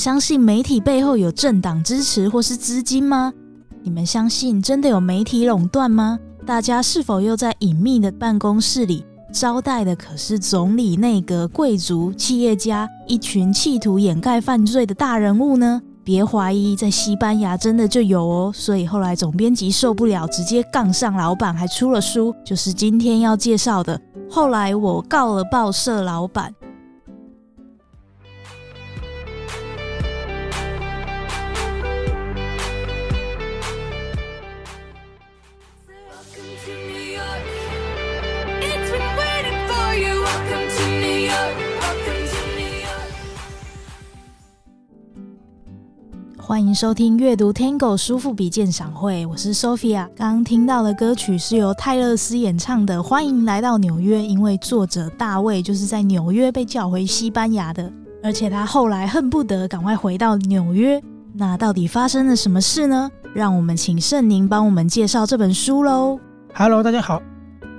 相信媒体背后有政党支持或是资金吗？你们相信真的有媒体垄断吗？大家是否又在隐秘的办公室里招待的可是总理、内阁、贵族、企业家，一群企图掩盖犯罪的大人物呢？别怀疑，在西班牙真的就有哦。所以后来总编辑受不了，直接杠上老板，还出了书，就是今天要介绍的。后来我告了报社老板。欢迎收听阅读 Tango 书富比鉴赏会，我是 Sophia。刚刚听到的歌曲是由泰勒斯演唱的《欢迎来到纽约》，因为作者大卫就是在纽约被叫回西班牙的，而且他后来恨不得赶快回到纽约。那到底发生了什么事呢？让我们请圣宁帮我们介绍这本书喽。Hello，大家好。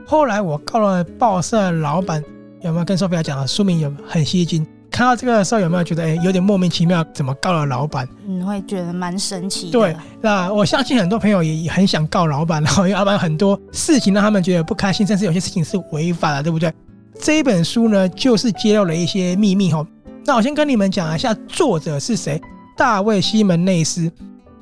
后来我告了报社老板，有没有跟 Sophia 讲的书名有很吸睛？看到这个的时候，有没有觉得哎，有点莫名其妙？怎么告了老板？嗯，会觉得蛮神奇的。对，那我相信很多朋友也很想告老板，然后因为老板很多事情让他们觉得不开心，甚至有些事情是违法的，对不对？这一本书呢，就是揭露了一些秘密哈。那我先跟你们讲一下作者是谁，大卫·西门内斯，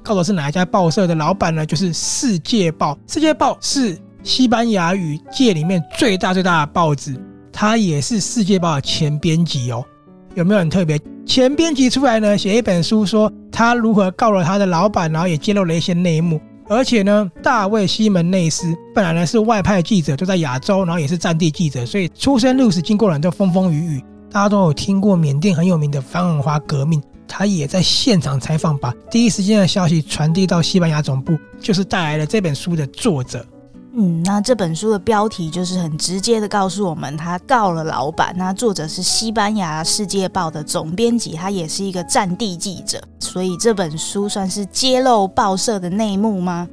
告的是哪一家报社的老板呢？就是《世界报》。《世界报》是西班牙语界里面最大最大的报纸，它也是《世界报》的前编辑哦。有没有很特别？前编辑出来呢，写一本书，说他如何告了他的老板，然后也揭露了一些内幕。而且呢，大卫·西门内斯本来呢是外派记者，就在亚洲，然后也是战地记者，所以出生入死，经过了很多风风雨雨。大家都有听过缅甸很有名的反文化革命，他也在现场采访，把第一时间的消息传递到西班牙总部，就是带来了这本书的作者。嗯，那这本书的标题就是很直接的告诉我们，他告了老板。那作者是西班牙《世界报》的总编辑，他也是一个战地记者，所以这本书算是揭露报社的内幕吗？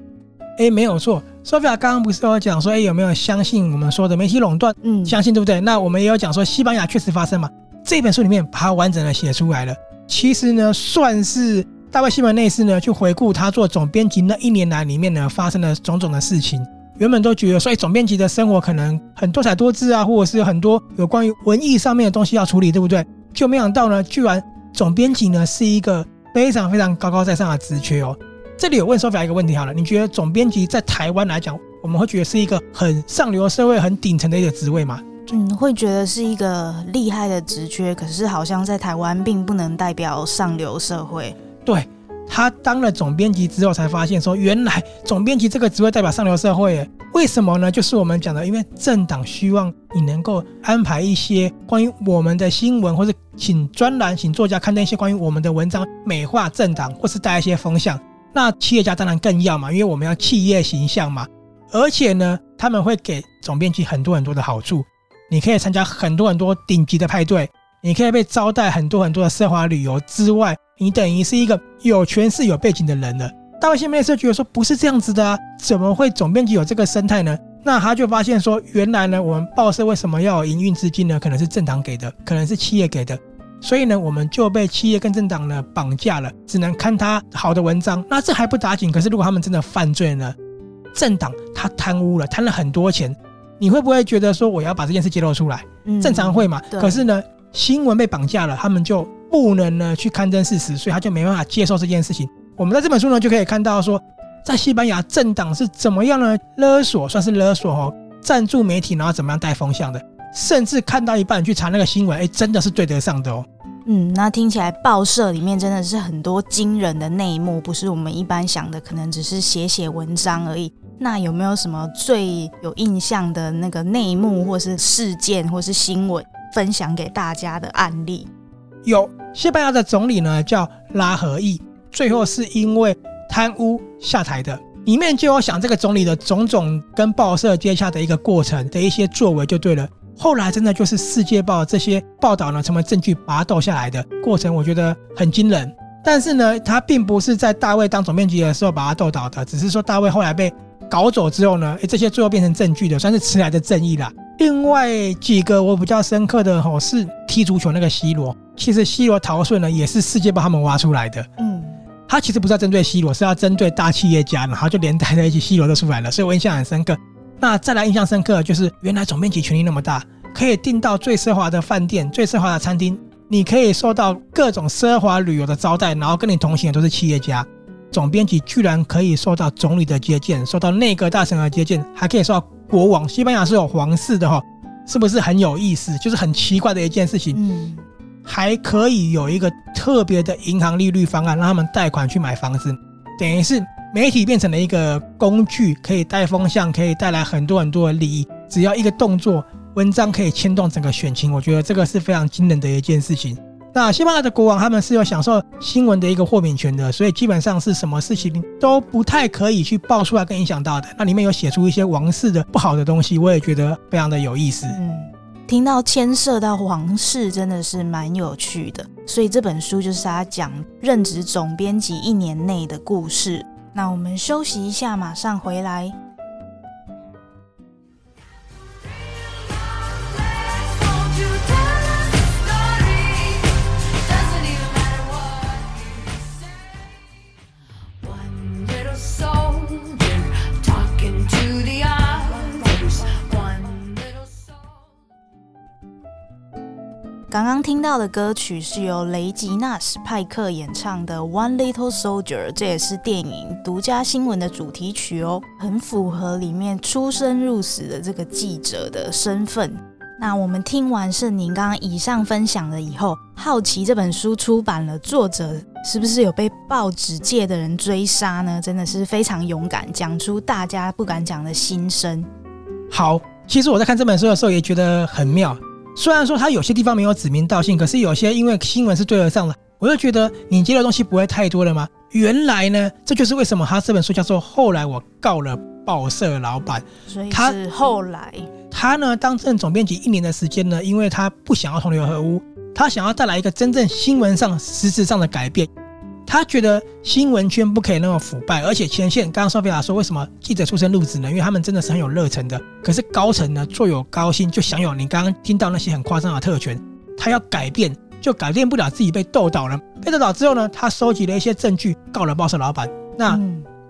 哎，没有错。Sophia 刚刚不是有讲说，哎，有没有相信我们说的媒体垄断？嗯，相信对不对？那我们也有讲说，西班牙确实发生嘛。这本书里面把它完整的写出来了。其实呢，算是大卫·西门内斯呢，去回顾他做总编辑那一年来里面呢，发生的种种的事情。原本都觉得，所以总编辑的生活可能很多彩多姿啊，或者是很多有关于文艺上面的东西要处理，对不对？就没想到呢，居然总编辑呢是一个非常非常高高在上的职缺哦。这里有问 Sophia 一个问题好了，你觉得总编辑在台湾来讲，我们会觉得是一个很上流社会、很顶层的一个职位吗？嗯，会觉得是一个厉害的职缺，可是好像在台湾并不能代表上流社会。对。他当了总编辑之后，才发现说，原来总编辑这个职位代表上流社会。为什么呢？就是我们讲的，因为政党希望你能够安排一些关于我们的新闻，或是请专栏、请作家刊登一些关于我们的文章，美化政党，或是带一些风向。那企业家当然更要嘛，因为我们要企业形象嘛。而且呢，他们会给总编辑很多很多的好处，你可以参加很多很多顶级的派对，你可以被招待很多很多的奢华旅游之外。你等于是一个有权势、有背景的人了。大卫西门内斯觉得说不是这样子的啊，怎么会总编辑有这个生态呢？那他就发现说，原来呢，我们报社为什么要有营运资金呢？可能是政党给的，可能是企业给的。所以呢，我们就被企业跟政党呢绑架了，只能看他好的文章。那这还不打紧，可是如果他们真的犯罪呢？政党他贪污了，贪了很多钱，你会不会觉得说我要把这件事揭露出来？嗯，正常会嘛。可是呢，新闻被绑架了，他们就。不能呢去刊登事实，所以他就没办法接受这件事情。我们在这本书呢就可以看到说，在西班牙政党是怎么样呢勒索，算是勒索哦，赞助媒体，然后怎么样带风向的，甚至看到一半去查那个新闻，哎，真的是对得上的哦。嗯，那听起来报社里面真的是很多惊人的内幕，不是我们一般想的，可能只是写写文章而已。那有没有什么最有印象的那个内幕，或是事件，或是新闻，分享给大家的案例？有西班牙的总理呢，叫拉合意，最后是因为贪污下台的。里面就有想这个总理的种种跟报社接洽的一个过程的一些作为就对了。后来真的就是《世界报》这些报道呢，成为证据把他斗下来的过程，我觉得很惊人。但是呢，他并不是在大卫当总编辑的时候把他斗倒的，只是说大卫后来被搞走之后呢，诶，这些最后变成证据的，算是迟来的正义啦。另外几个我比较深刻的吼是踢足球那个 C 罗，其实 C 罗逃税呢也是世界把他们挖出来的。嗯，他其实不是要针对 C 罗，是要针对大企业家，然后就连带在一起，，C 罗都出来了，所以我印象很深刻。那再来印象深刻就是原来总编辑权力那么大，可以订到最奢华的饭店、最奢华的餐厅，你可以受到各种奢华旅游的招待，然后跟你同行的都是企业家。总编辑居然可以受到总理的接见，受到内阁大臣的接见，还可以受到国王。西班牙是有皇室的哈，是不是很有意思？就是很奇怪的一件事情。嗯，还可以有一个特别的银行利率方案，让他们贷款去买房子，等于是媒体变成了一个工具，可以带风向，可以带来很多很多的利益。只要一个动作，文章可以牵动整个选情。我觉得这个是非常惊人的一件事情。那西班牙的国王他们是有享受新闻的一个豁免权的，所以基本上是什么事情都不太可以去爆出来跟影响到的。那里面有写出一些王室的不好的东西，我也觉得非常的有意思。嗯，听到牵涉到皇室真的是蛮有趣的，所以这本书就是他讲任职总编辑一年内的故事。那我们休息一下，马上回来。刚刚听到的歌曲是由雷吉纳斯派克演唱的《One Little Soldier》，这也是电影《独家新闻》的主题曲哦，很符合里面出生入死的这个记者的身份。那我们听完圣宁刚刚以上分享了以后，好奇这本书出版了，作者是不是有被报纸界的人追杀呢？真的是非常勇敢，讲出大家不敢讲的心声。好，其实我在看这本书的时候也觉得很妙。虽然说他有些地方没有指名道姓，可是有些因为新闻是对得上的，我就觉得你接的东西不会太多了吗？原来呢，这就是为什么他这本书叫做《后来我告了报社老板》。所以是后来他，他呢当任总编辑一年的时间呢，因为他不想要同流合污，他想要带来一个真正新闻上实质上的改变。他觉得新闻圈不可以那么腐败，而且前线刚刚索菲亚说，为什么记者出身入职呢？因为他们真的是很有热忱的。可是高层呢，坐有高薪，就享有你刚刚听到那些很夸张的特权。他要改变，就改变不了自己被斗倒了。被斗倒之后呢，他收集了一些证据，告了报社老板。那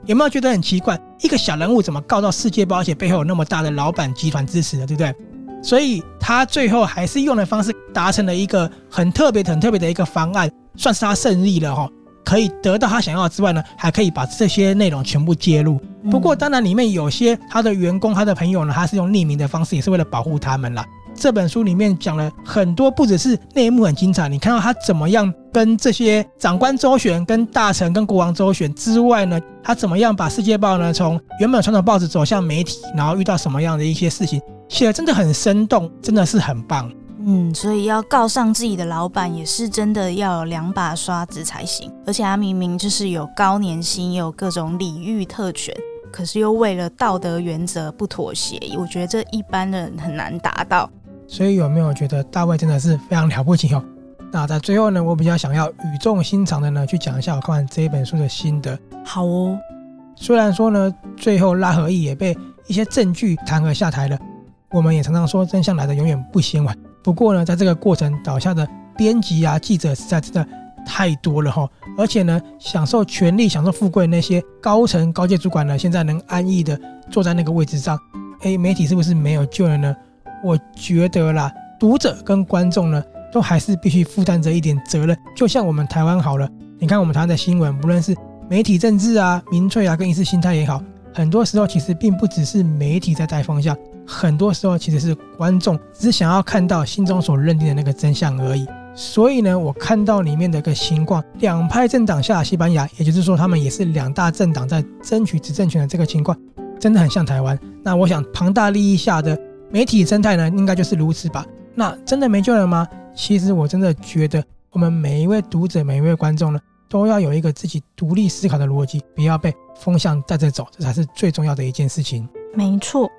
有没有觉得很奇怪？一个小人物怎么告到世界报，而且背后有那么大的老板集团支持的，对不对？所以他最后还是用的方式达成了一个很特别、很特别的一个方案，算是他胜利了哈。可以得到他想要的之外呢，还可以把这些内容全部揭露。不过当然里面有些他的员工、他的朋友呢，他是用匿名的方式，也是为了保护他们啦。这本书里面讲了很多，不只是内幕很精彩，你看到他怎么样跟这些长官周旋、跟大臣、跟国王周旋之外呢，他怎么样把《世界报》呢从原本传统报纸走向媒体，然后遇到什么样的一些事情，写的真的很生动，真的是很棒。嗯，所以要告上自己的老板，也是真的要有两把刷子才行。而且他明明就是有高年薪，也有各种礼遇特权，可是又为了道德原则不妥协。我觉得这一般人很难达到。所以有没有觉得大卫真的是非常了不起哦？那在最后呢，我比较想要语重心长的呢，去讲一下我看完这一本书的心得。好哦，虽然说呢，最后拉合议也被一些证据弹劾下台了，我们也常常说真相来的永远不嫌晚。不过呢，在这个过程倒下的编辑啊、记者实在真的太多了哈，而且呢，享受权力、享受富贵那些高层高阶主管呢，现在能安逸的坐在那个位置上，诶，媒体是不是没有救了呢？我觉得啦，读者跟观众呢，都还是必须负担着一点责任。就像我们台湾好了，你看我们台湾的新闻，不论是媒体政治啊、民粹啊，跟意识形态也好，很多时候其实并不只是媒体在带方向。很多时候其实是观众只想要看到心中所认定的那个真相而已。所以呢，我看到里面的一个情况，两派政党下西班牙，也就是说他们也是两大政党在争取执政权的这个情况，真的很像台湾。那我想庞大利益下的媒体生态呢，应该就是如此吧？那真的没救了吗？其实我真的觉得，我们每一位读者、每一位观众呢，都要有一个自己独立思考的逻辑，不要被风向带着走，这才是最重要的一件事情。没错。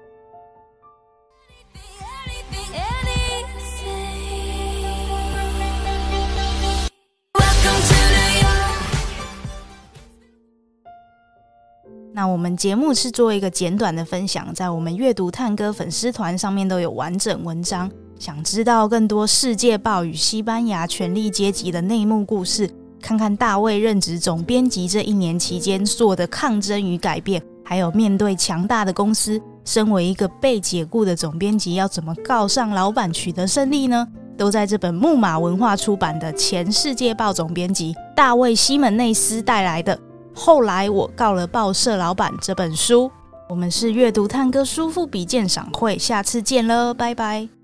那我们节目是做一个简短的分享，在我们阅读探戈粉丝团上面都有完整文章。想知道更多《世界报》与西班牙权力阶级的内幕故事，看看大卫任职总编辑这一年期间做的抗争与改变，还有面对强大的公司，身为一个被解雇的总编辑，要怎么告上老板取得胜利呢？都在这本木马文化出版的前《世界报》总编辑大卫·西门内斯带来的《后来我告了报社老板》这本书。我们是阅读探戈书富比鉴赏会，下次见了，拜拜。